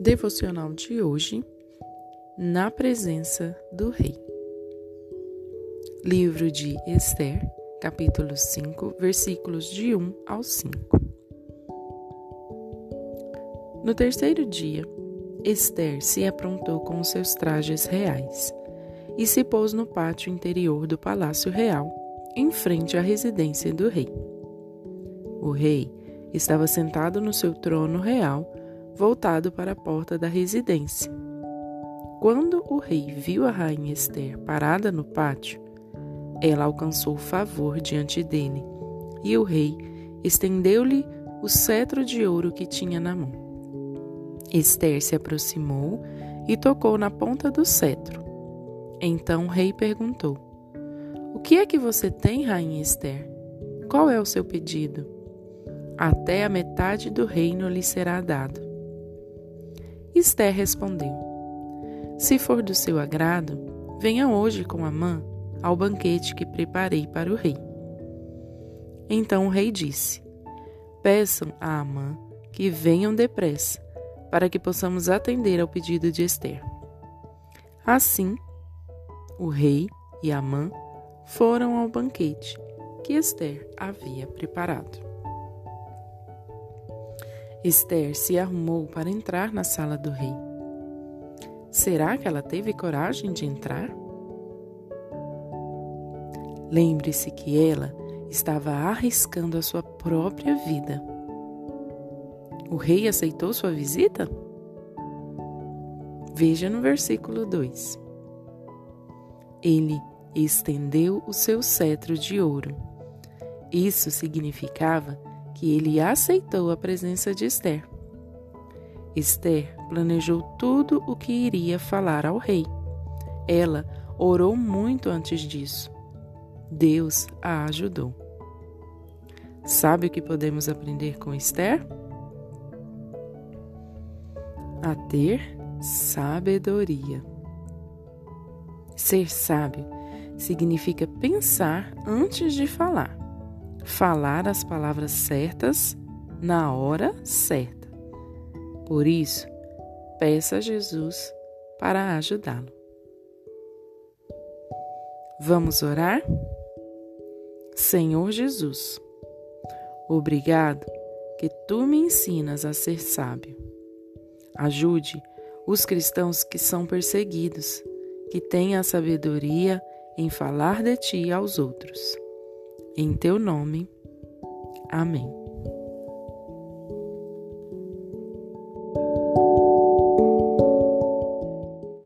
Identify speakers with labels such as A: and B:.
A: Devocional de hoje, na presença do Rei. Livro de Esther, capítulo 5, versículos de 1 ao 5. No terceiro dia, Esther se aprontou com os seus trajes reais e se pôs no pátio interior do palácio real, em frente à residência do rei. O rei estava sentado no seu trono real voltado para a porta da residência. Quando o rei viu a rainha Esther parada no pátio, ela alcançou favor diante dele, e o rei estendeu-lhe o cetro de ouro que tinha na mão. Esther se aproximou e tocou na ponta do cetro. Então o rei perguntou: O que é que você tem, rainha Esther? Qual é o seu pedido? Até a metade do reino lhe será dado. Esther respondeu: Se for do seu agrado, venha hoje com Amã ao banquete que preparei para o rei. Então o rei disse: Peçam a Amã que venham depressa, para que possamos atender ao pedido de Esther. Assim, o rei e Amã foram ao banquete que Esther havia preparado. Esther se arrumou para entrar na sala do rei. Será que ela teve coragem de entrar? Lembre-se que ela estava arriscando a sua própria vida. O rei aceitou sua visita? Veja no versículo 2. Ele estendeu o seu cetro de ouro. Isso significava que ele aceitou a presença de Esther. Esther planejou tudo o que iria falar ao rei. Ela orou muito antes disso. Deus a ajudou. Sabe o que podemos aprender com Esther? A ter sabedoria. Ser sábio significa pensar antes de falar falar as palavras certas na hora certa. Por isso, peça a Jesus para ajudá-lo. Vamos orar? Senhor Jesus, obrigado que tu me ensinas a ser sábio. Ajude os cristãos que são perseguidos, que têm a sabedoria em falar de ti aos outros. Em teu nome. Amém.